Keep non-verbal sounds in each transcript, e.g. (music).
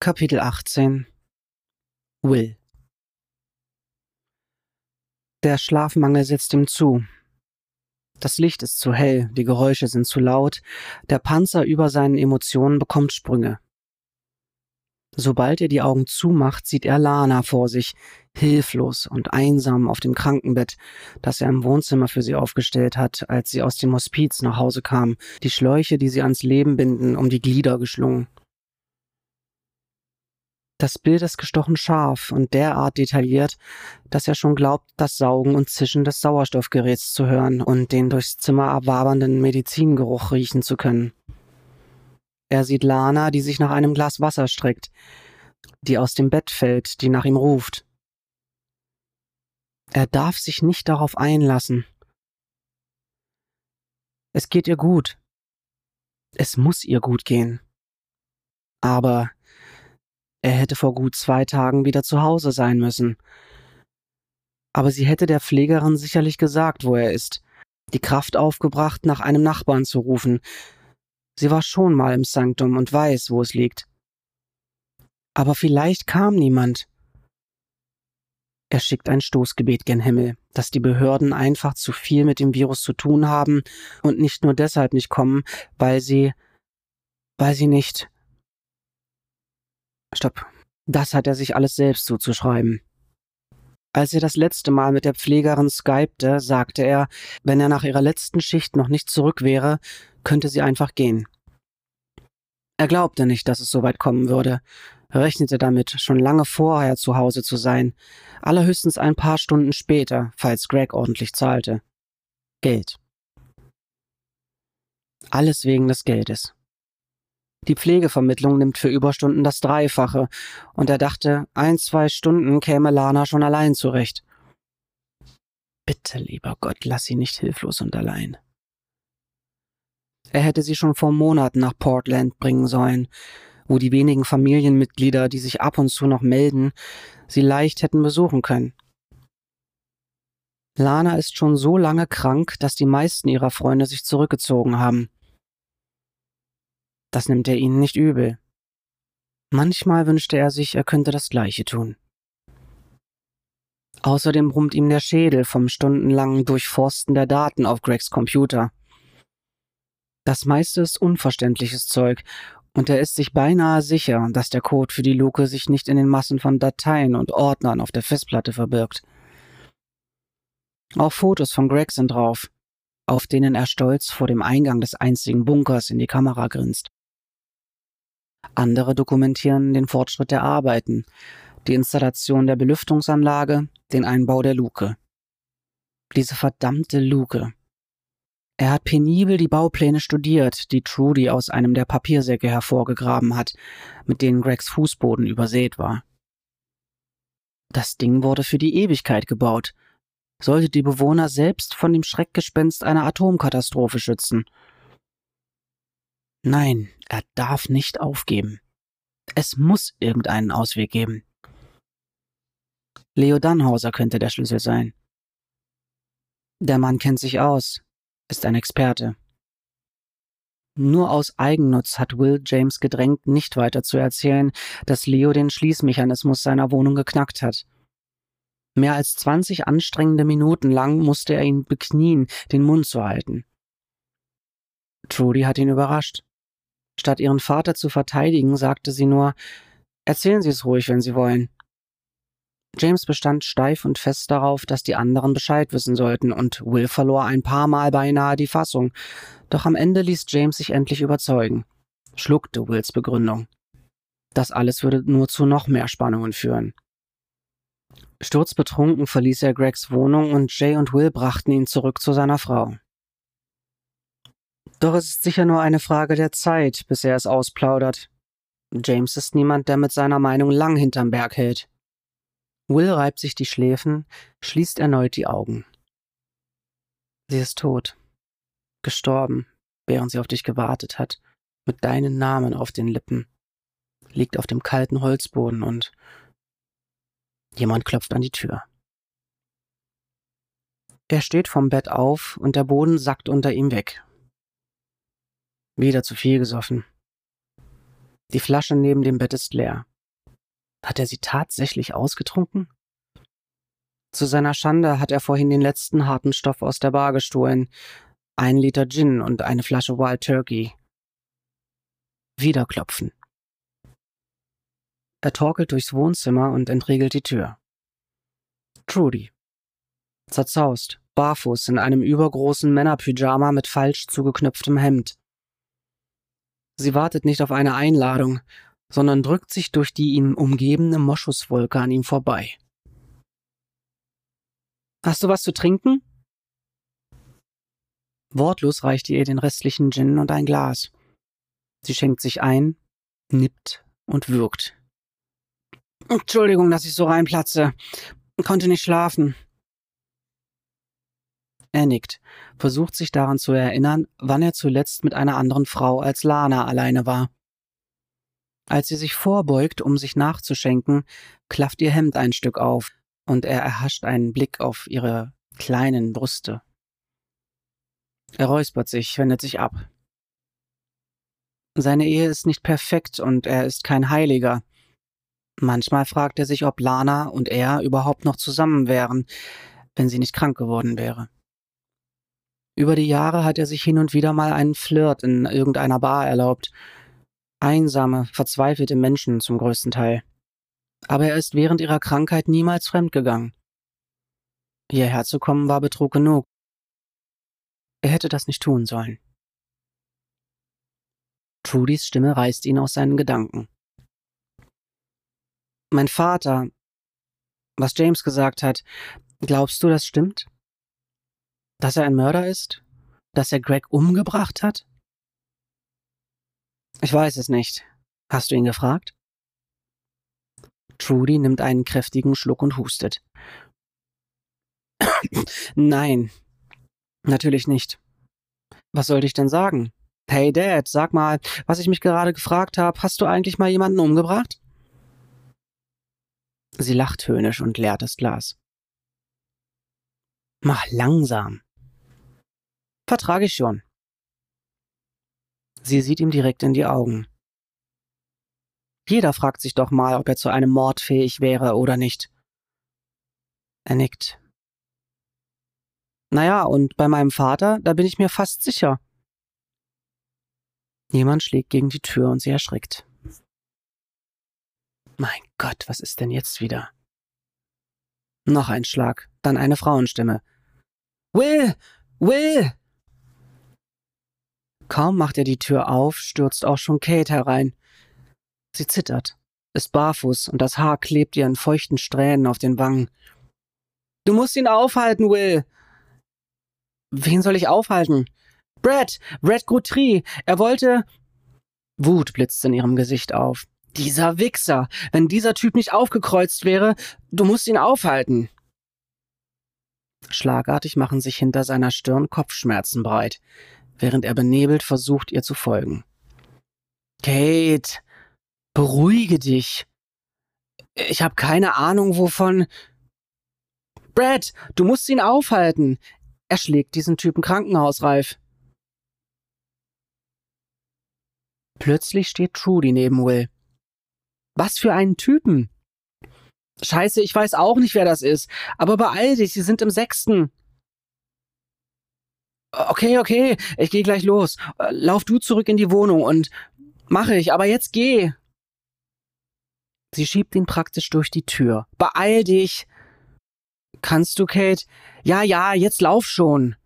Kapitel 18 Will Der Schlafmangel setzt ihm zu. Das Licht ist zu hell, die Geräusche sind zu laut, der Panzer über seinen Emotionen bekommt Sprünge. Sobald er die Augen zumacht, sieht er Lana vor sich, hilflos und einsam auf dem Krankenbett, das er im Wohnzimmer für sie aufgestellt hat, als sie aus dem Hospiz nach Hause kam, die Schläuche, die sie ans Leben binden, um die Glieder geschlungen. Das Bild ist gestochen scharf und derart detailliert, dass er schon glaubt, das Saugen und Zischen des Sauerstoffgeräts zu hören und den durchs Zimmer abwabernden Medizingeruch riechen zu können. Er sieht Lana, die sich nach einem Glas Wasser streckt, die aus dem Bett fällt, die nach ihm ruft. Er darf sich nicht darauf einlassen. Es geht ihr gut. Es muss ihr gut gehen. Aber er hätte vor gut zwei Tagen wieder zu Hause sein müssen. Aber sie hätte der Pflegerin sicherlich gesagt, wo er ist, die Kraft aufgebracht, nach einem Nachbarn zu rufen. Sie war schon mal im Sanktum und weiß, wo es liegt. Aber vielleicht kam niemand. Er schickt ein Stoßgebet gen Himmel, dass die Behörden einfach zu viel mit dem Virus zu tun haben und nicht nur deshalb nicht kommen, weil sie, weil sie nicht, Stopp. Das hat er sich alles selbst zuzuschreiben. Als er das letzte Mal mit der Pflegerin skypte, sagte er, wenn er nach ihrer letzten Schicht noch nicht zurück wäre, könnte sie einfach gehen. Er glaubte nicht, dass es so weit kommen würde, rechnete damit, schon lange vorher zu Hause zu sein, allerhöchstens ein paar Stunden später, falls Greg ordentlich zahlte. Geld. Alles wegen des Geldes. Die Pflegevermittlung nimmt für Überstunden das Dreifache, und er dachte, ein, zwei Stunden käme Lana schon allein zurecht. Bitte, lieber Gott, lass sie nicht hilflos und allein. Er hätte sie schon vor Monaten nach Portland bringen sollen, wo die wenigen Familienmitglieder, die sich ab und zu noch melden, sie leicht hätten besuchen können. Lana ist schon so lange krank, dass die meisten ihrer Freunde sich zurückgezogen haben. Das nimmt er ihnen nicht übel. Manchmal wünschte er sich, er könnte das Gleiche tun. Außerdem brummt ihm der Schädel vom stundenlangen Durchforsten der Daten auf Gregs Computer. Das meiste ist unverständliches Zeug, und er ist sich beinahe sicher, dass der Code für die Luke sich nicht in den Massen von Dateien und Ordnern auf der Festplatte verbirgt. Auch Fotos von Greg sind drauf, auf denen er stolz vor dem Eingang des einzigen Bunkers in die Kamera grinst. Andere dokumentieren den Fortschritt der Arbeiten, die Installation der Belüftungsanlage, den Einbau der Luke. Diese verdammte Luke. Er hat penibel die Baupläne studiert, die Trudy aus einem der Papiersäcke hervorgegraben hat, mit denen Gregs Fußboden übersät war. Das Ding wurde für die Ewigkeit gebaut, sollte die Bewohner selbst von dem Schreckgespenst einer Atomkatastrophe schützen – Nein, er darf nicht aufgeben. Es muss irgendeinen Ausweg geben. Leo Dannhauser könnte der Schlüssel sein. Der Mann kennt sich aus, ist ein Experte. Nur aus Eigennutz hat Will James gedrängt, nicht weiter zu erzählen, dass Leo den Schließmechanismus seiner Wohnung geknackt hat. Mehr als 20 anstrengende Minuten lang musste er ihn beknien, den Mund zu halten. Trudy hat ihn überrascht. Statt ihren Vater zu verteidigen, sagte sie nur, erzählen Sie es ruhig, wenn Sie wollen. James bestand steif und fest darauf, dass die anderen Bescheid wissen sollten, und Will verlor ein paar Mal beinahe die Fassung. Doch am Ende ließ James sich endlich überzeugen, schluckte Wills Begründung. Das alles würde nur zu noch mehr Spannungen führen. Sturzbetrunken verließ er Gregs Wohnung und Jay und Will brachten ihn zurück zu seiner Frau. Doch es ist sicher nur eine Frage der Zeit, bis er es ausplaudert. James ist niemand, der mit seiner Meinung lang hinterm Berg hält. Will reibt sich die Schläfen, schließt erneut die Augen. Sie ist tot. Gestorben, während sie auf dich gewartet hat, mit deinen Namen auf den Lippen. Liegt auf dem kalten Holzboden und jemand klopft an die Tür. Er steht vom Bett auf und der Boden sackt unter ihm weg. Wieder zu viel gesoffen. Die Flasche neben dem Bett ist leer. Hat er sie tatsächlich ausgetrunken? Zu seiner Schande hat er vorhin den letzten harten Stoff aus der Bar gestohlen. Ein Liter Gin und eine Flasche Wild Turkey. Wieder klopfen. Er torkelt durchs Wohnzimmer und entriegelt die Tür. Trudy. Zerzaust, barfuß in einem übergroßen Männerpyjama mit falsch zugeknöpftem Hemd. Sie wartet nicht auf eine Einladung, sondern drückt sich durch die ihn umgebende Moschuswolke an ihm vorbei. Hast du was zu trinken? Wortlos reicht ihr den restlichen Gin und ein Glas. Sie schenkt sich ein, nippt und würgt. Entschuldigung, dass ich so reinplatze. Konnte nicht schlafen. Er nickt, versucht sich daran zu erinnern, wann er zuletzt mit einer anderen Frau als Lana alleine war. Als sie sich vorbeugt, um sich nachzuschenken, klafft ihr Hemd ein Stück auf und er erhascht einen Blick auf ihre kleinen Brüste. Er räuspert sich, wendet sich ab. Seine Ehe ist nicht perfekt und er ist kein Heiliger. Manchmal fragt er sich, ob Lana und er überhaupt noch zusammen wären, wenn sie nicht krank geworden wäre. Über die Jahre hat er sich hin und wieder mal einen Flirt in irgendeiner Bar erlaubt. Einsame, verzweifelte Menschen zum größten Teil aber er ist während ihrer Krankheit niemals fremdgegangen. Hierher zu kommen war Betrug genug. Er hätte das nicht tun sollen. Trudys Stimme reißt ihn aus seinen Gedanken. Mein Vater, was James gesagt hat, glaubst du, das stimmt? Dass er ein Mörder ist? Dass er Greg umgebracht hat? Ich weiß es nicht. Hast du ihn gefragt? Trudy nimmt einen kräftigen Schluck und hustet. (coughs) Nein, natürlich nicht. Was sollte ich denn sagen? Hey Dad, sag mal, was ich mich gerade gefragt habe, hast du eigentlich mal jemanden umgebracht? Sie lacht höhnisch und leert das Glas. Mach langsam. Vertrage ich schon. Sie sieht ihm direkt in die Augen. Jeder fragt sich doch mal, ob er zu einem Mord fähig wäre oder nicht. Er nickt. Naja, und bei meinem Vater, da bin ich mir fast sicher. Jemand schlägt gegen die Tür und sie erschrickt. Mein Gott, was ist denn jetzt wieder? Noch ein Schlag, dann eine Frauenstimme. Will! Will! Kaum macht er die Tür auf, stürzt auch schon Kate herein. Sie zittert, ist barfuß und das Haar klebt ihr in feuchten Strähnen auf den Wangen. Du musst ihn aufhalten, Will! Wen soll ich aufhalten? Brad! Brad Guthrie! Er wollte. Wut blitzt in ihrem Gesicht auf. Dieser Wichser! Wenn dieser Typ nicht aufgekreuzt wäre, du musst ihn aufhalten! Schlagartig machen sich hinter seiner Stirn Kopfschmerzen breit, während er benebelt versucht, ihr zu folgen. Kate! Beruhige dich. Ich habe keine Ahnung, wovon. Brad, du musst ihn aufhalten. Er schlägt diesen Typen krankenhausreif. Plötzlich steht Trudy neben Will. Was für einen Typen? Scheiße, ich weiß auch nicht, wer das ist. Aber beeil dich, sie sind im sechsten. Okay, okay, ich gehe gleich los. Lauf du zurück in die Wohnung und mache ich, aber jetzt geh. Sie schiebt ihn praktisch durch die Tür. Beeil dich! Kannst du, Kate? Ja, ja, jetzt lauf schon!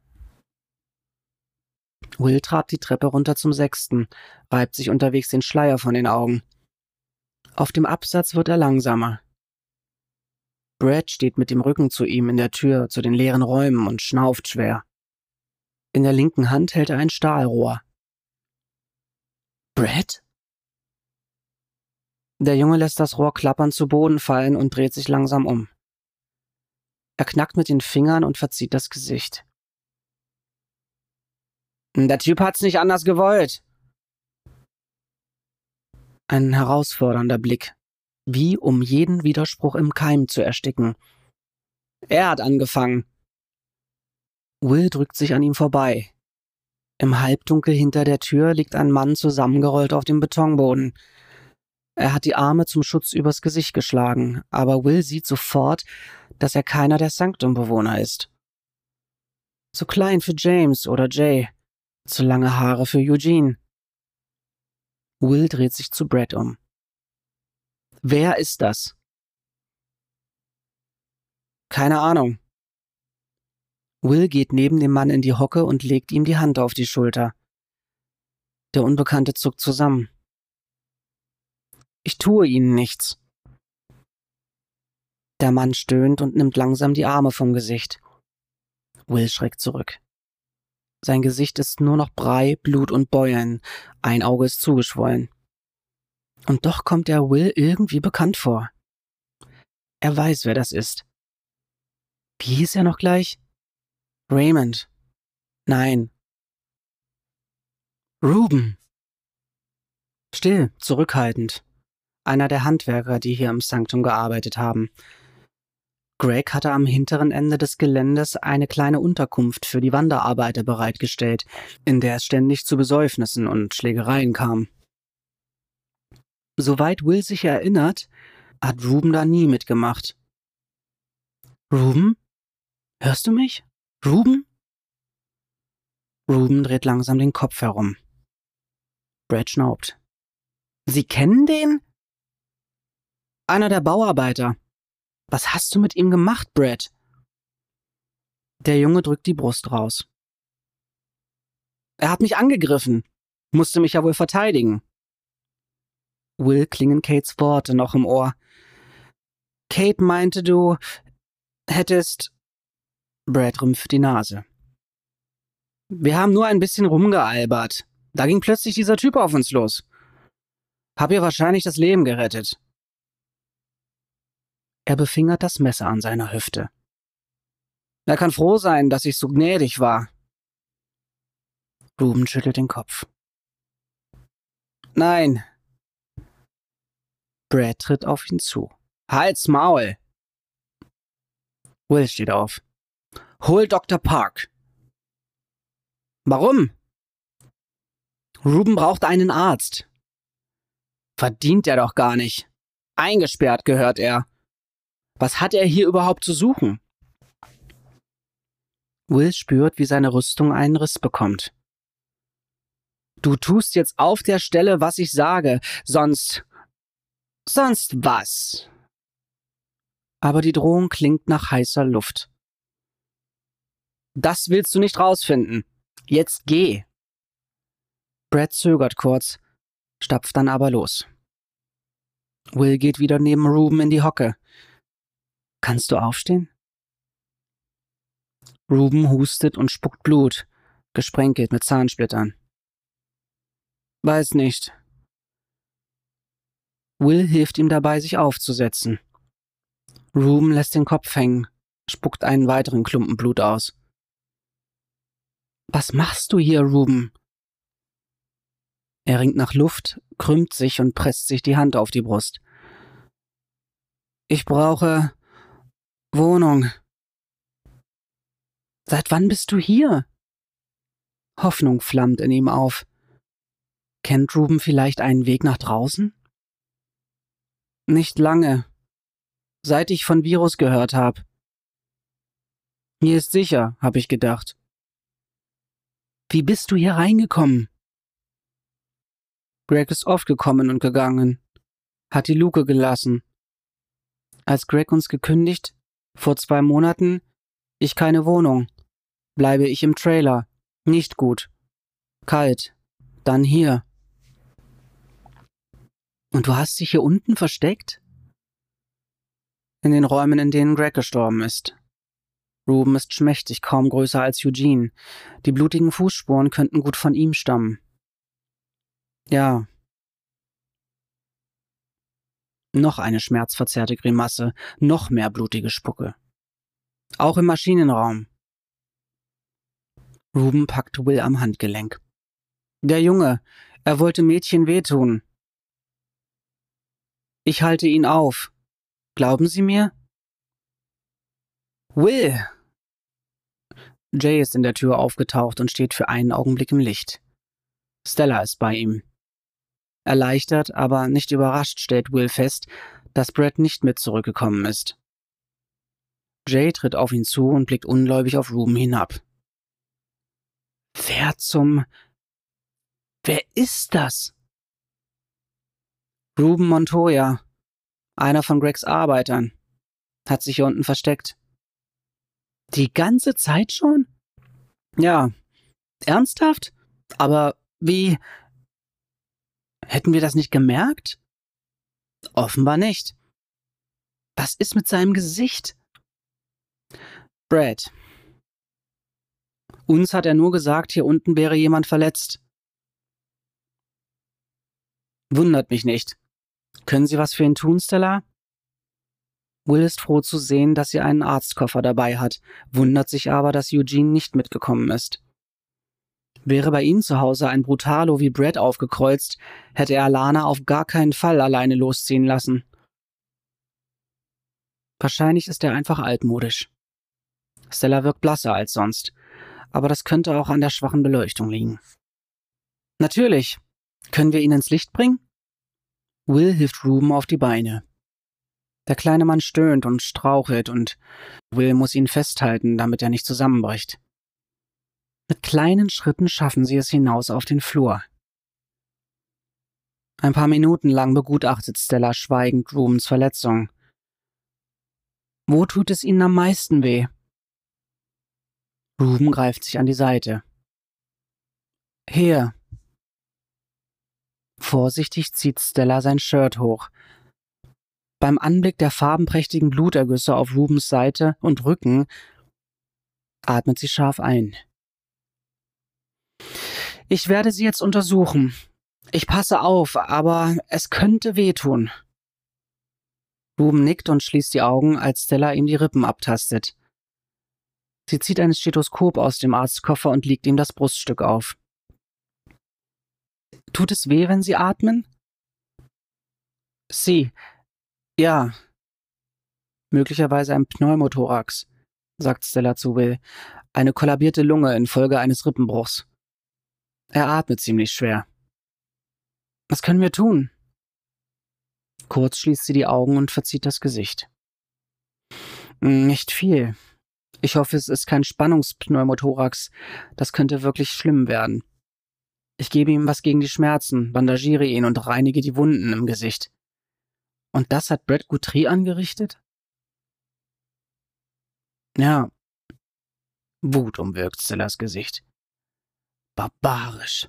Will trabt die Treppe runter zum sechsten, reibt sich unterwegs den Schleier von den Augen. Auf dem Absatz wird er langsamer. Brad steht mit dem Rücken zu ihm in der Tür zu den leeren Räumen und schnauft schwer. In der linken Hand hält er ein Stahlrohr. Brad? Der Junge lässt das Rohr klappern zu Boden fallen und dreht sich langsam um. Er knackt mit den Fingern und verzieht das Gesicht. Der Typ hat's nicht anders gewollt. Ein herausfordernder Blick, wie um jeden Widerspruch im Keim zu ersticken. Er hat angefangen. Will drückt sich an ihm vorbei. Im Halbdunkel hinter der Tür liegt ein Mann zusammengerollt auf dem Betonboden. Er hat die Arme zum Schutz übers Gesicht geschlagen, aber Will sieht sofort, dass er keiner der Sanctum-Bewohner ist. Zu klein für James oder Jay, zu lange Haare für Eugene. Will dreht sich zu Brad um. Wer ist das? Keine Ahnung. Will geht neben dem Mann in die Hocke und legt ihm die Hand auf die Schulter. Der Unbekannte zuckt zusammen. Ich tue Ihnen nichts. Der Mann stöhnt und nimmt langsam die Arme vom Gesicht. Will schreckt zurück. Sein Gesicht ist nur noch Brei, Blut und Beulen, ein Auge ist zugeschwollen. Und doch kommt er Will irgendwie bekannt vor. Er weiß, wer das ist. Wie hieß er noch gleich? Raymond. Nein. Ruben. Still, zurückhaltend. Einer der Handwerker, die hier im Sanktum gearbeitet haben. Greg hatte am hinteren Ende des Geländes eine kleine Unterkunft für die Wanderarbeiter bereitgestellt, in der es ständig zu Besäufnissen und Schlägereien kam. Soweit Will sich erinnert, hat Ruben da nie mitgemacht. Ruben? Hörst du mich? Ruben? Ruben dreht langsam den Kopf herum. Brad schnaubt. Sie kennen den? Einer der Bauarbeiter. Was hast du mit ihm gemacht, Brad? Der Junge drückt die Brust raus. Er hat mich angegriffen. Musste mich ja wohl verteidigen. Will klingen Kates Worte noch im Ohr. Kate meinte, du hättest. Brad rümpft die Nase. Wir haben nur ein bisschen rumgealbert. Da ging plötzlich dieser Typ auf uns los. Hab ihr wahrscheinlich das Leben gerettet. Er befingert das Messer an seiner Hüfte. Er kann froh sein, dass ich so gnädig war. Ruben schüttelt den Kopf. Nein, Brad tritt auf ihn zu. Halt's Maul! Will steht auf. Hol Dr. Park. Warum? Ruben braucht einen Arzt. Verdient er doch gar nicht. Eingesperrt gehört er. Was hat er hier überhaupt zu suchen? Will spürt, wie seine Rüstung einen Riss bekommt. Du tust jetzt auf der Stelle, was ich sage, sonst Sonst was. Aber die Drohung klingt nach heißer Luft. Das willst du nicht rausfinden. Jetzt geh. Brad zögert kurz, stapft dann aber los. Will geht wieder neben Ruben in die Hocke. Kannst du aufstehen? Ruben hustet und spuckt Blut, gesprenkelt mit Zahnsplittern. Weiß nicht, Will hilft ihm dabei, sich aufzusetzen. Ruben lässt den Kopf hängen, spuckt einen weiteren Klumpen Blut aus. Was machst du hier, Ruben? Er ringt nach Luft, krümmt sich und presst sich die Hand auf die Brust. Ich brauche Wohnung. Seit wann bist du hier? Hoffnung flammt in ihm auf. Kennt Ruben vielleicht einen Weg nach draußen? Nicht lange. Seit ich von Virus gehört habe. Hier ist sicher, habe ich gedacht. Wie bist du hier reingekommen? Greg ist oft gekommen und gegangen, hat die Luke gelassen. Als Greg uns gekündigt, vor zwei Monaten, ich keine Wohnung, bleibe ich im Trailer, nicht gut, kalt, dann hier. Und du hast dich hier unten versteckt? In den Räumen, in denen Greg gestorben ist. Ruben ist schmächtig, kaum größer als Eugene. Die blutigen Fußspuren könnten gut von ihm stammen. Ja. Noch eine schmerzverzerrte Grimasse, noch mehr blutige Spucke. Auch im Maschinenraum. Ruben packt Will am Handgelenk. Der Junge, er wollte Mädchen wehtun. Ich halte ihn auf. Glauben Sie mir? Will! Jay ist in der Tür aufgetaucht und steht für einen Augenblick im Licht. Stella ist bei ihm. Erleichtert, aber nicht überrascht stellt Will fest, dass Brad nicht mit zurückgekommen ist. Jay tritt auf ihn zu und blickt ungläubig auf Ruben hinab. Wer zum... Wer ist das? Ruben Montoya, einer von Gregs Arbeitern, hat sich hier unten versteckt. Die ganze Zeit schon? Ja. Ernsthaft? Aber wie... Hätten wir das nicht gemerkt? Offenbar nicht. Was ist mit seinem Gesicht? Brad. Uns hat er nur gesagt, hier unten wäre jemand verletzt. Wundert mich nicht. Können Sie was für ihn tun, Stella? Will ist froh zu sehen, dass sie einen Arztkoffer dabei hat, wundert sich aber, dass Eugene nicht mitgekommen ist. Wäre bei ihnen zu Hause ein Brutalo wie Brad aufgekreuzt, hätte er Lana auf gar keinen Fall alleine losziehen lassen. Wahrscheinlich ist er einfach altmodisch. Stella wirkt blasser als sonst, aber das könnte auch an der schwachen Beleuchtung liegen. Natürlich. Können wir ihn ins Licht bringen? Will hilft Ruben auf die Beine. Der kleine Mann stöhnt und strauchelt und Will muss ihn festhalten, damit er nicht zusammenbricht. Mit kleinen Schritten schaffen sie es hinaus auf den Flur. Ein paar Minuten lang begutachtet Stella schweigend Rubens Verletzung. Wo tut es ihnen am meisten weh? Ruben greift sich an die Seite. Hier. Vorsichtig zieht Stella sein Shirt hoch. Beim Anblick der farbenprächtigen Blutergüsse auf Rubens Seite und Rücken atmet sie scharf ein. Ich werde sie jetzt untersuchen. Ich passe auf, aber es könnte wehtun. Ruben nickt und schließt die Augen, als Stella ihm die Rippen abtastet. Sie zieht ein Stethoskop aus dem Arztkoffer und legt ihm das Bruststück auf. Tut es weh, wenn Sie atmen? Sie. Ja. Möglicherweise ein Pneumothorax, sagt Stella zu Will. Eine kollabierte Lunge infolge eines Rippenbruchs. Er atmet ziemlich schwer. Was können wir tun? Kurz schließt sie die Augen und verzieht das Gesicht. Nicht viel. Ich hoffe, es ist kein Spannungspneumothorax. Das könnte wirklich schlimm werden. Ich gebe ihm was gegen die Schmerzen, bandagiere ihn und reinige die Wunden im Gesicht. Und das hat Brad Guthrie angerichtet? Ja. Wut umwirkt Stillas Gesicht. Barbarisch.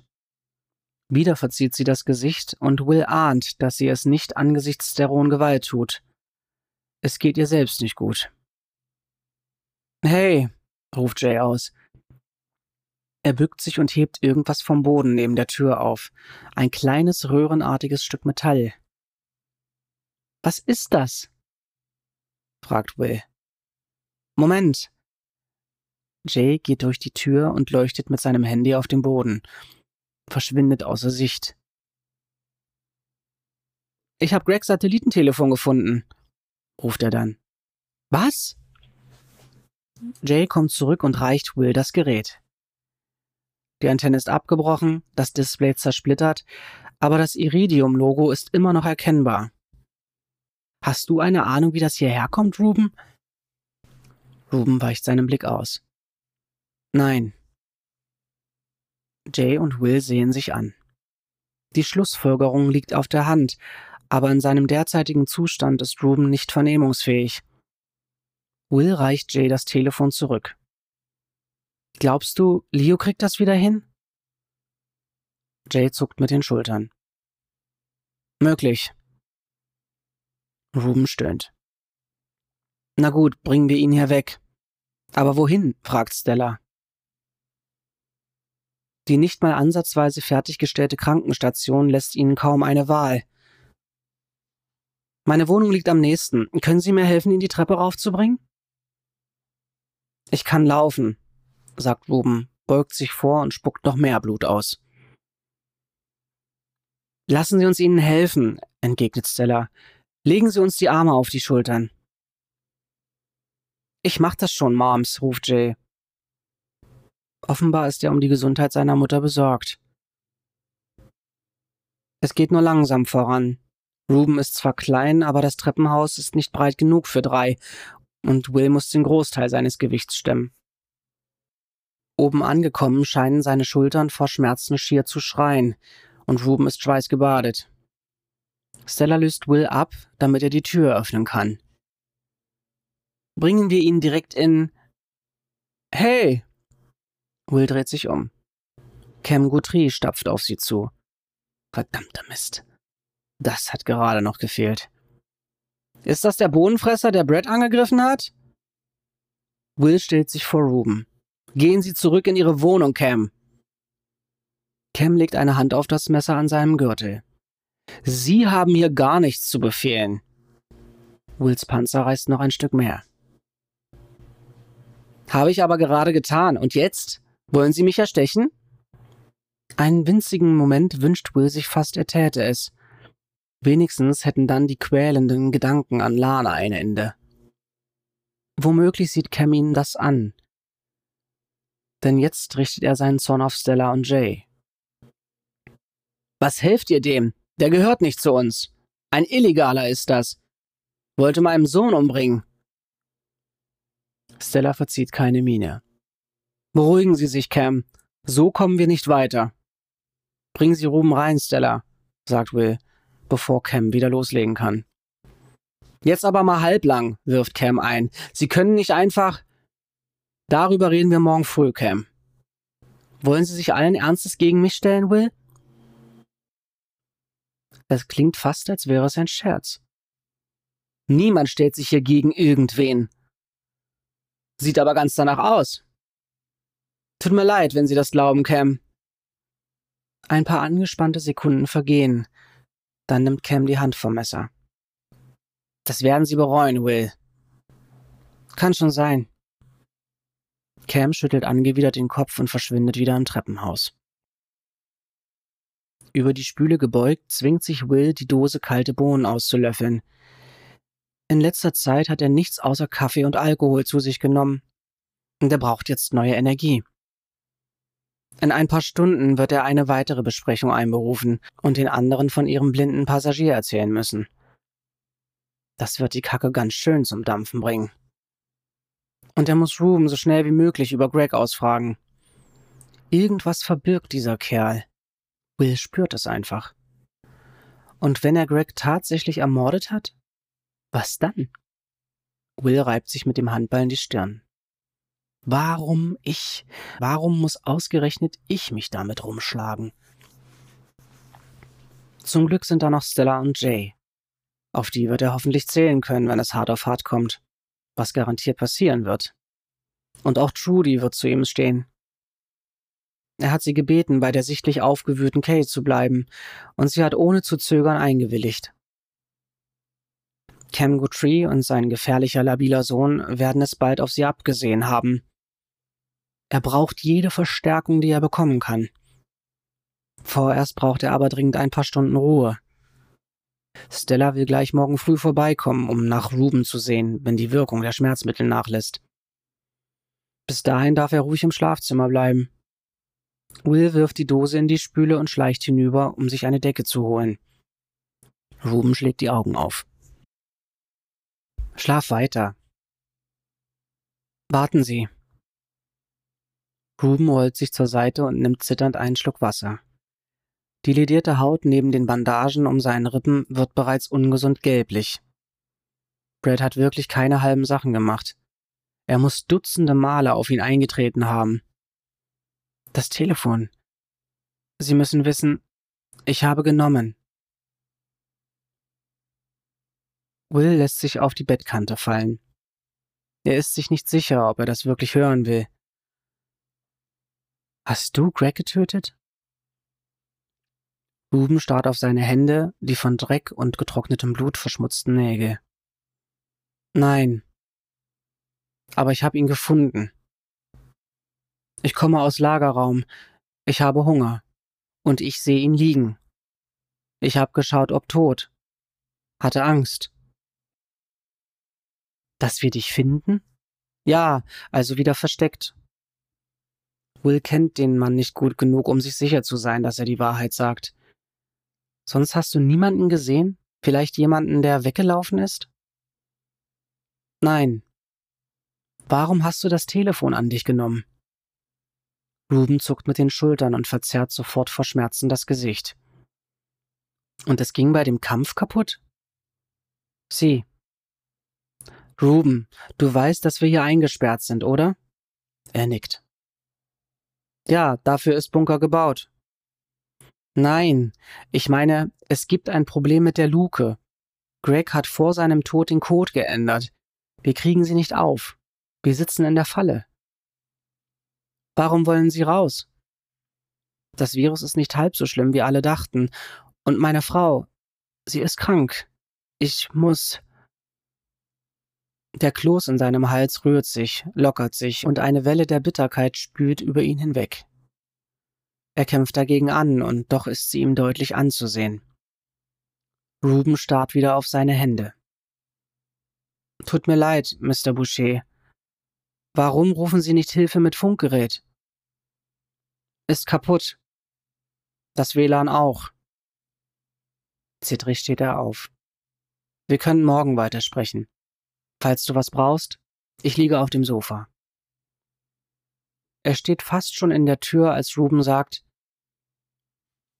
Wieder verzieht sie das Gesicht und Will ahnt, dass sie es nicht angesichts der rohen Gewalt tut. Es geht ihr selbst nicht gut. Hey, ruft Jay aus. Er bückt sich und hebt irgendwas vom Boden neben der Tür auf. Ein kleines röhrenartiges Stück Metall. Was ist das? fragt Will. Moment, Jay geht durch die Tür und leuchtet mit seinem Handy auf den Boden, verschwindet außer Sicht. Ich habe Gregs Satellitentelefon gefunden, ruft er dann. Was? Jay kommt zurück und reicht Will das Gerät. Die Antenne ist abgebrochen, das Display zersplittert, aber das Iridium-Logo ist immer noch erkennbar. Hast du eine Ahnung, wie das hierher kommt, Ruben? Ruben weicht seinen Blick aus. Nein. Jay und Will sehen sich an. Die Schlussfolgerung liegt auf der Hand, aber in seinem derzeitigen Zustand ist Ruben nicht vernehmungsfähig. Will reicht Jay das Telefon zurück. Glaubst du, Leo kriegt das wieder hin? Jay zuckt mit den Schultern. Möglich. Ruben stöhnt. Na gut, bringen wir ihn hier weg. Aber wohin? fragt Stella. Die nicht mal ansatzweise fertiggestellte Krankenstation lässt ihnen kaum eine Wahl. Meine Wohnung liegt am nächsten. Können Sie mir helfen, ihn die Treppe raufzubringen? Ich kann laufen, sagt Ruben, beugt sich vor und spuckt noch mehr Blut aus. Lassen Sie uns Ihnen helfen, entgegnet Stella. Legen Sie uns die Arme auf die Schultern. Ich mach das schon, Moms, ruft Jay. Offenbar ist er um die Gesundheit seiner Mutter besorgt. Es geht nur langsam voran. Ruben ist zwar klein, aber das Treppenhaus ist nicht breit genug für drei, und Will muss den Großteil seines Gewichts stemmen. Oben angekommen scheinen seine Schultern vor Schmerzen schier zu schreien, und Ruben ist schweißgebadet. Stella löst Will ab, damit er die Tür öffnen kann. Bringen wir ihn direkt in. Hey! Will dreht sich um. Cam Guthrie stapft auf sie zu. Verdammter Mist. Das hat gerade noch gefehlt. Ist das der Bohnenfresser, der Brett angegriffen hat? Will stellt sich vor Ruben. Gehen Sie zurück in Ihre Wohnung, Cam. Cam legt eine Hand auf das Messer an seinem Gürtel. Sie haben hier gar nichts zu befehlen. Wills Panzer reißt noch ein Stück mehr. Habe ich aber gerade getan. Und jetzt? Wollen Sie mich erstechen? Einen winzigen Moment wünscht Will sich fast, er täte es. Wenigstens hätten dann die quälenden Gedanken an Lana ein Ende. Womöglich sieht Cam ihn das an. Denn jetzt richtet er seinen Zorn auf Stella und Jay. Was helft ihr dem? Der gehört nicht zu uns. Ein Illegaler ist das. Wollte meinem Sohn umbringen. Stella verzieht keine Miene. Beruhigen Sie sich, Cam. So kommen wir nicht weiter. Bringen Sie Ruben rein, Stella, sagt Will, bevor Cam wieder loslegen kann. Jetzt aber mal halblang, wirft Cam ein. Sie können nicht einfach. Darüber reden wir morgen früh, Cam. Wollen Sie sich allen Ernstes gegen mich stellen, Will? Es klingt fast, als wäre es ein Scherz. Niemand stellt sich hier gegen irgendwen. Sieht aber ganz danach aus. Tut mir leid, wenn Sie das glauben, Cam. Ein paar angespannte Sekunden vergehen. Dann nimmt Cam die Hand vom Messer. Das werden Sie bereuen, Will. Kann schon sein. Cam schüttelt angewidert den Kopf und verschwindet wieder im Treppenhaus. Über die Spüle gebeugt, zwingt sich Will, die Dose kalte Bohnen auszulöffeln. In letzter Zeit hat er nichts außer Kaffee und Alkohol zu sich genommen. Und er braucht jetzt neue Energie. In ein paar Stunden wird er eine weitere Besprechung einberufen und den anderen von ihrem blinden Passagier erzählen müssen. Das wird die Kacke ganz schön zum Dampfen bringen. Und er muss Ruben so schnell wie möglich über Greg ausfragen. Irgendwas verbirgt dieser Kerl. Will spürt es einfach. Und wenn er Greg tatsächlich ermordet hat? Was dann? Will reibt sich mit dem Handballen die Stirn. Warum ich? Warum muss ausgerechnet ich mich damit rumschlagen? Zum Glück sind da noch Stella und Jay. Auf die wird er hoffentlich zählen können, wenn es hart auf hart kommt, was garantiert passieren wird. Und auch Trudy wird zu ihm stehen. Er hat sie gebeten, bei der sichtlich aufgewühlten Kate zu bleiben, und sie hat ohne zu zögern eingewilligt. Cam Guthrie und sein gefährlicher labiler Sohn werden es bald auf sie abgesehen haben. Er braucht jede Verstärkung, die er bekommen kann. Vorerst braucht er aber dringend ein paar Stunden Ruhe. Stella will gleich morgen früh vorbeikommen, um nach Ruben zu sehen, wenn die Wirkung der Schmerzmittel nachlässt. Bis dahin darf er ruhig im Schlafzimmer bleiben. Will wirft die Dose in die Spüle und schleicht hinüber, um sich eine Decke zu holen. Ruben schlägt die Augen auf. Schlaf weiter. Warten Sie. Ruben rollt sich zur Seite und nimmt zitternd einen Schluck Wasser. Die ledierte Haut neben den Bandagen um seinen Rippen wird bereits ungesund gelblich. Brad hat wirklich keine halben Sachen gemacht. Er muss dutzende Male auf ihn eingetreten haben. Das Telefon. Sie müssen wissen, ich habe genommen. Will lässt sich auf die Bettkante fallen. Er ist sich nicht sicher, ob er das wirklich hören will. Hast du Greg getötet? Ruben starrt auf seine Hände, die von Dreck und getrocknetem Blut verschmutzten Nägel. Nein. Aber ich habe ihn gefunden. Ich komme aus Lagerraum. Ich habe Hunger. Und ich sehe ihn liegen. Ich habe geschaut, ob tot. Hatte Angst. Dass wir dich finden? Ja, also wieder versteckt. Will kennt den Mann nicht gut genug, um sich sicher zu sein, dass er die Wahrheit sagt. Sonst hast du niemanden gesehen? Vielleicht jemanden, der weggelaufen ist? Nein. Warum hast du das Telefon an dich genommen? Ruben zuckt mit den Schultern und verzerrt sofort vor Schmerzen das Gesicht. Und es ging bei dem Kampf kaputt? Sie. Ruben, du weißt, dass wir hier eingesperrt sind, oder? Er nickt. Ja, dafür ist Bunker gebaut. Nein, ich meine, es gibt ein Problem mit der Luke. Greg hat vor seinem Tod den Code geändert. Wir kriegen sie nicht auf. Wir sitzen in der Falle. Warum wollen Sie raus? Das Virus ist nicht halb so schlimm, wie alle dachten. Und meine Frau, sie ist krank. Ich muss. Der Kloß in seinem Hals rührt sich, lockert sich, und eine Welle der Bitterkeit spült über ihn hinweg. Er kämpft dagegen an, und doch ist sie ihm deutlich anzusehen. Ruben starrt wieder auf seine Hände. Tut mir leid, Mr. Boucher. Warum rufen Sie nicht Hilfe mit Funkgerät? Ist kaputt. Das WLAN auch. Zittrig steht er auf. Wir können morgen weitersprechen. Falls du was brauchst, ich liege auf dem Sofa. Er steht fast schon in der Tür, als Ruben sagt,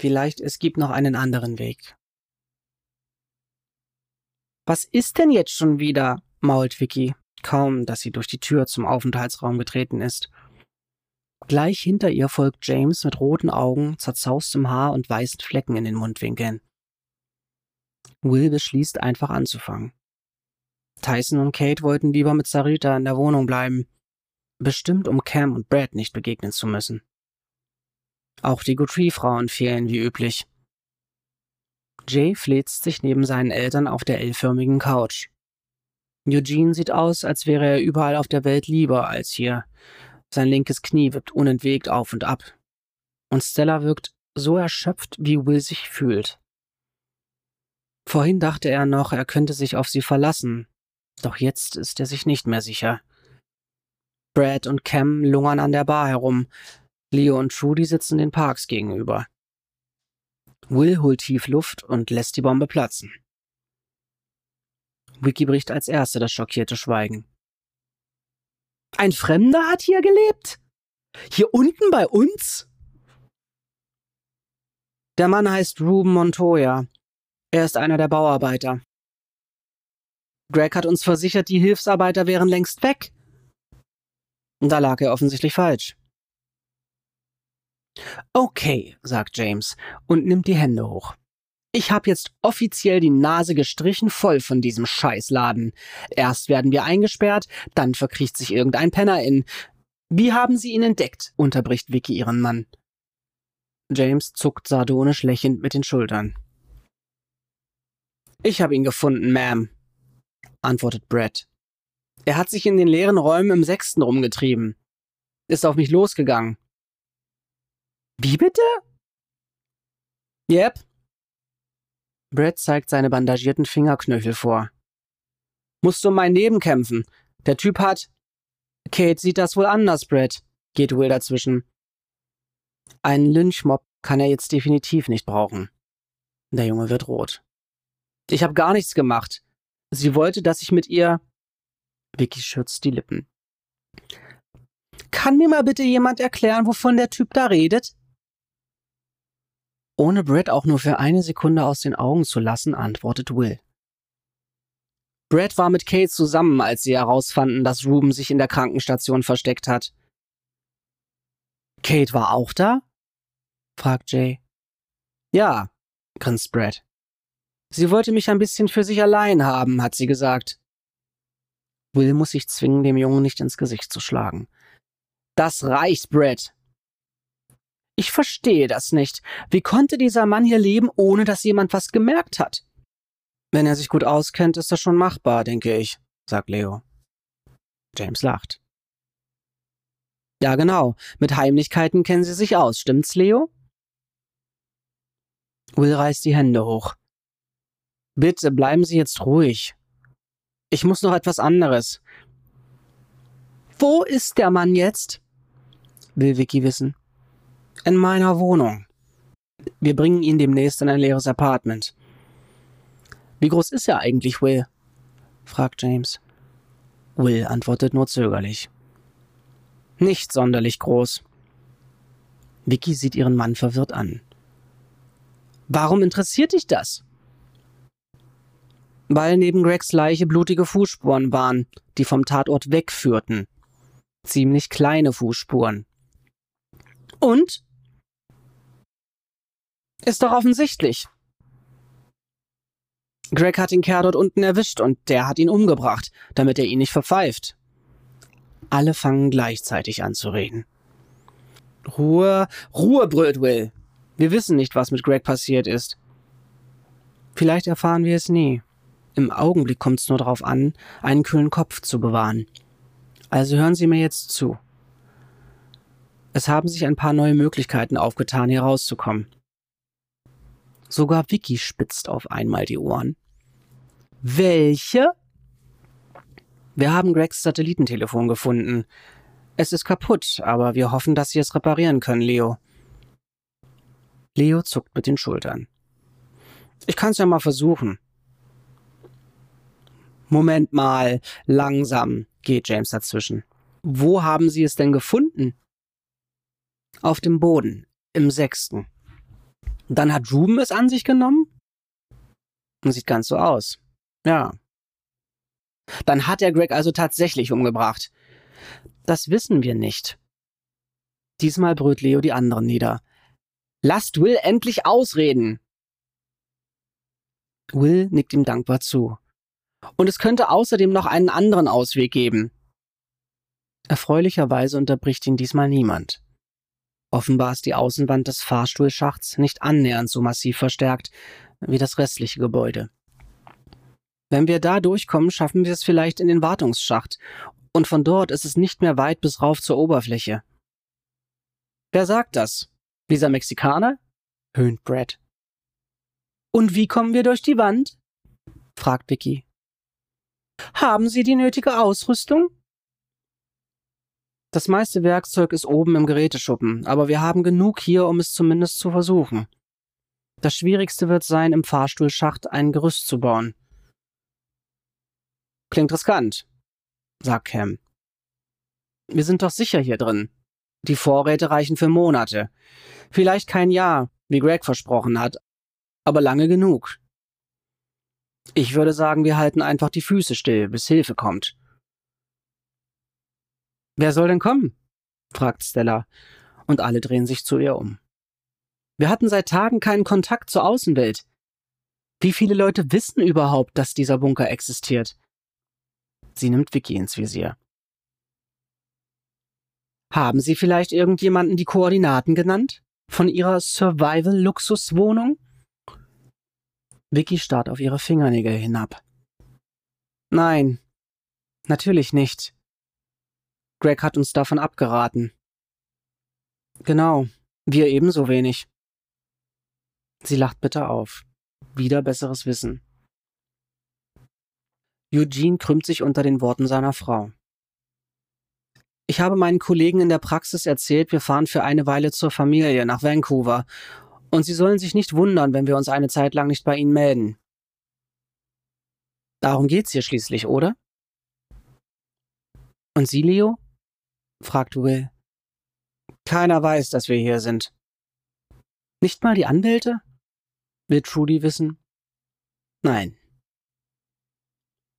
Vielleicht es gibt noch einen anderen Weg. Was ist denn jetzt schon wieder? mault Vicky kaum, dass sie durch die Tür zum Aufenthaltsraum getreten ist. Gleich hinter ihr folgt James mit roten Augen, zerzaustem Haar und weißen Flecken in den Mundwinkeln. Will beschließt einfach anzufangen. Tyson und Kate wollten lieber mit Sarita in der Wohnung bleiben, bestimmt um Cam und Brad nicht begegnen zu müssen. Auch die Guthrie-Frauen fehlen wie üblich. Jay fläzt sich neben seinen Eltern auf der L-förmigen Couch. Eugene sieht aus, als wäre er überall auf der Welt lieber als hier. Sein linkes Knie wippt unentwegt auf und ab. Und Stella wirkt so erschöpft, wie Will sich fühlt. Vorhin dachte er noch, er könnte sich auf sie verlassen, doch jetzt ist er sich nicht mehr sicher. Brad und Cam lungern an der Bar herum, Leo und Trudy sitzen den Parks gegenüber. Will holt tief Luft und lässt die Bombe platzen. Vicky bricht als erste das schockierte Schweigen. Ein Fremder hat hier gelebt? Hier unten bei uns? Der Mann heißt Ruben Montoya. Er ist einer der Bauarbeiter. Greg hat uns versichert, die Hilfsarbeiter wären längst weg. Da lag er offensichtlich falsch. Okay, sagt James und nimmt die Hände hoch. Ich habe jetzt offiziell die Nase gestrichen voll von diesem Scheißladen. Erst werden wir eingesperrt, dann verkriecht sich irgendein Penner in. Wie haben Sie ihn entdeckt? unterbricht Vicky ihren Mann. James zuckt sardonisch lächelnd mit den Schultern. Ich habe ihn gefunden, Ma'am, antwortet Brett. Er hat sich in den leeren Räumen im Sechsten rumgetrieben. Ist auf mich losgegangen. Wie bitte? Yep, Brad zeigt seine bandagierten Fingerknöchel vor. Musst du um mein Leben kämpfen. Der Typ hat. Kate sieht das wohl anders, Brad, geht Will dazwischen. Einen Lynchmob kann er jetzt definitiv nicht brauchen. Der Junge wird rot. Ich habe gar nichts gemacht. Sie wollte, dass ich mit ihr. Vicky schürzt die Lippen. Kann mir mal bitte jemand erklären, wovon der Typ da redet? Ohne Brad auch nur für eine Sekunde aus den Augen zu lassen, antwortet Will. Brad war mit Kate zusammen, als sie herausfanden, dass Ruben sich in der Krankenstation versteckt hat. Kate war auch da? fragt Jay. Ja, grinst Brad. Sie wollte mich ein bisschen für sich allein haben, hat sie gesagt. Will muss sich zwingen, dem Jungen nicht ins Gesicht zu schlagen. Das reicht, Brad, ich verstehe das nicht. Wie konnte dieser Mann hier leben, ohne dass jemand was gemerkt hat? Wenn er sich gut auskennt, ist das schon machbar, denke ich, sagt Leo. James lacht. Ja, genau. Mit Heimlichkeiten kennen Sie sich aus, stimmt's, Leo? Will reißt die Hände hoch. Bitte bleiben Sie jetzt ruhig. Ich muss noch etwas anderes. Wo ist der Mann jetzt? will Vicky wissen in meiner Wohnung. Wir bringen ihn demnächst in ein leeres Apartment. Wie groß ist er eigentlich, Will? fragt James. Will antwortet nur zögerlich. Nicht sonderlich groß. Vicky sieht ihren Mann verwirrt an. Warum interessiert dich das? Weil neben Gregs Leiche blutige Fußspuren waren, die vom Tatort wegführten. Ziemlich kleine Fußspuren. Und? Ist doch offensichtlich. Greg hat den Kerl dort unten erwischt und der hat ihn umgebracht, damit er ihn nicht verpfeift. Alle fangen gleichzeitig an zu reden. Ruhe, Ruhe, brüllt Will. Wir wissen nicht, was mit Greg passiert ist. Vielleicht erfahren wir es nie. Im Augenblick kommt es nur darauf an, einen kühlen Kopf zu bewahren. Also hören Sie mir jetzt zu. Es haben sich ein paar neue Möglichkeiten aufgetan, hier rauszukommen. Sogar Vicky spitzt auf einmal die Ohren. Welche? Wir haben Gregs Satellitentelefon gefunden. Es ist kaputt, aber wir hoffen, dass Sie es reparieren können, Leo. Leo zuckt mit den Schultern. Ich kann's ja mal versuchen. Moment mal, langsam, geht James dazwischen. Wo haben Sie es denn gefunden? Auf dem Boden, im sechsten. Dann hat Ruben es an sich genommen? Sieht ganz so aus. Ja. Dann hat er Greg also tatsächlich umgebracht. Das wissen wir nicht. Diesmal brüllt Leo die anderen nieder. Lasst Will endlich ausreden! Will nickt ihm dankbar zu. Und es könnte außerdem noch einen anderen Ausweg geben. Erfreulicherweise unterbricht ihn diesmal niemand. Offenbar ist die Außenwand des Fahrstuhlschachts nicht annähernd so massiv verstärkt wie das restliche Gebäude. Wenn wir da durchkommen, schaffen wir es vielleicht in den Wartungsschacht, und von dort ist es nicht mehr weit bis rauf zur Oberfläche. Wer sagt das? Dieser Mexikaner? höhnt Brad. Und wie kommen wir durch die Wand? fragt Vicky. Haben Sie die nötige Ausrüstung? Das meiste Werkzeug ist oben im Geräteschuppen, aber wir haben genug hier, um es zumindest zu versuchen. Das Schwierigste wird sein, im Fahrstuhlschacht ein Gerüst zu bauen. Klingt riskant, sagt Cam. Wir sind doch sicher hier drin. Die Vorräte reichen für Monate. Vielleicht kein Jahr, wie Greg versprochen hat, aber lange genug. Ich würde sagen, wir halten einfach die Füße still, bis Hilfe kommt. Wer soll denn kommen? fragt Stella, und alle drehen sich zu ihr um. Wir hatten seit Tagen keinen Kontakt zur Außenwelt. Wie viele Leute wissen überhaupt, dass dieser Bunker existiert? Sie nimmt Vicky ins Visier. Haben Sie vielleicht irgendjemanden die Koordinaten genannt? Von Ihrer Survival-Luxuswohnung? Vicky starrt auf ihre Fingernägel hinab. Nein, natürlich nicht. Greg hat uns davon abgeraten. Genau, wir ebenso wenig. Sie lacht bitter auf. Wieder besseres Wissen. Eugene krümmt sich unter den Worten seiner Frau. Ich habe meinen Kollegen in der Praxis erzählt, wir fahren für eine Weile zur Familie nach Vancouver und Sie sollen sich nicht wundern, wenn wir uns eine Zeit lang nicht bei Ihnen melden. Darum geht's hier schließlich, oder? Und Sie, Leo? Fragt Will. Keiner weiß, dass wir hier sind. Nicht mal die Anwälte? Will Trudy wissen? Nein.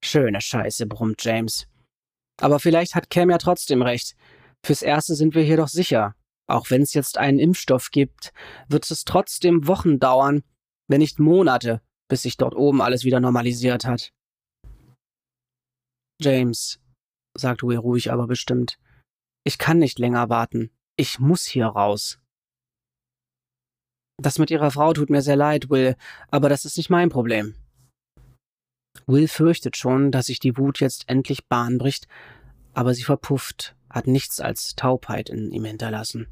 Schöne Scheiße, brummt James. Aber vielleicht hat Cam ja trotzdem recht. Fürs Erste sind wir hier doch sicher. Auch wenn es jetzt einen Impfstoff gibt, wird es trotzdem Wochen dauern, wenn nicht Monate, bis sich dort oben alles wieder normalisiert hat. James, sagt Will ruhig, aber bestimmt, ich kann nicht länger warten. Ich muss hier raus. Das mit Ihrer Frau tut mir sehr leid, Will, aber das ist nicht mein Problem. Will fürchtet schon, dass sich die Wut jetzt endlich Bahn bricht, aber sie verpufft, hat nichts als Taubheit in ihm hinterlassen.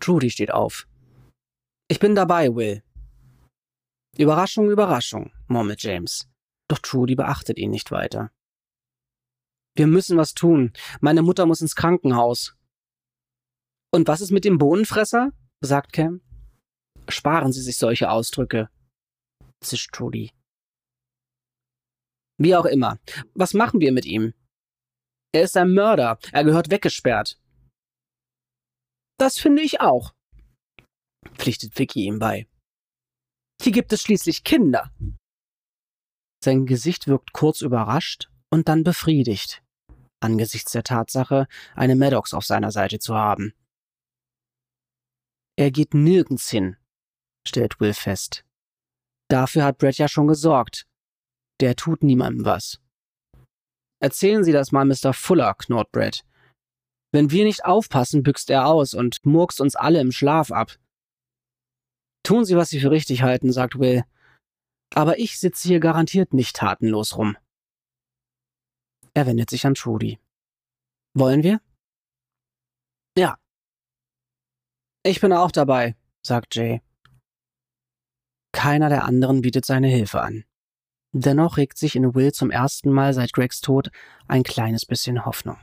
Trudy steht auf. Ich bin dabei, Will. Überraschung, Überraschung, murmelt James. Doch Trudy beachtet ihn nicht weiter. Wir müssen was tun. Meine Mutter muss ins Krankenhaus. Und was ist mit dem Bohnenfresser? sagt Cam. Sparen Sie sich solche Ausdrücke, zischt Trudy. Wie auch immer. Was machen wir mit ihm? Er ist ein Mörder. Er gehört weggesperrt. Das finde ich auch, pflichtet Vicky ihm bei. Hier gibt es schließlich Kinder. Sein Gesicht wirkt kurz überrascht und dann befriedigt, angesichts der Tatsache, eine Maddox auf seiner Seite zu haben. Er geht nirgends hin, stellt Will fest. Dafür hat Brett ja schon gesorgt. Der tut niemandem was. Erzählen Sie das mal Mr. Fuller, knurrt Brett. Wenn wir nicht aufpassen, büxt er aus und murkst uns alle im Schlaf ab. Tun Sie, was Sie für richtig halten, sagt Will. Aber ich sitze hier garantiert nicht tatenlos rum. Er wendet sich an Trudy. Wollen wir? Ja. Ich bin auch dabei, sagt Jay. Keiner der anderen bietet seine Hilfe an. Dennoch regt sich in Will zum ersten Mal seit Gregs Tod ein kleines bisschen Hoffnung.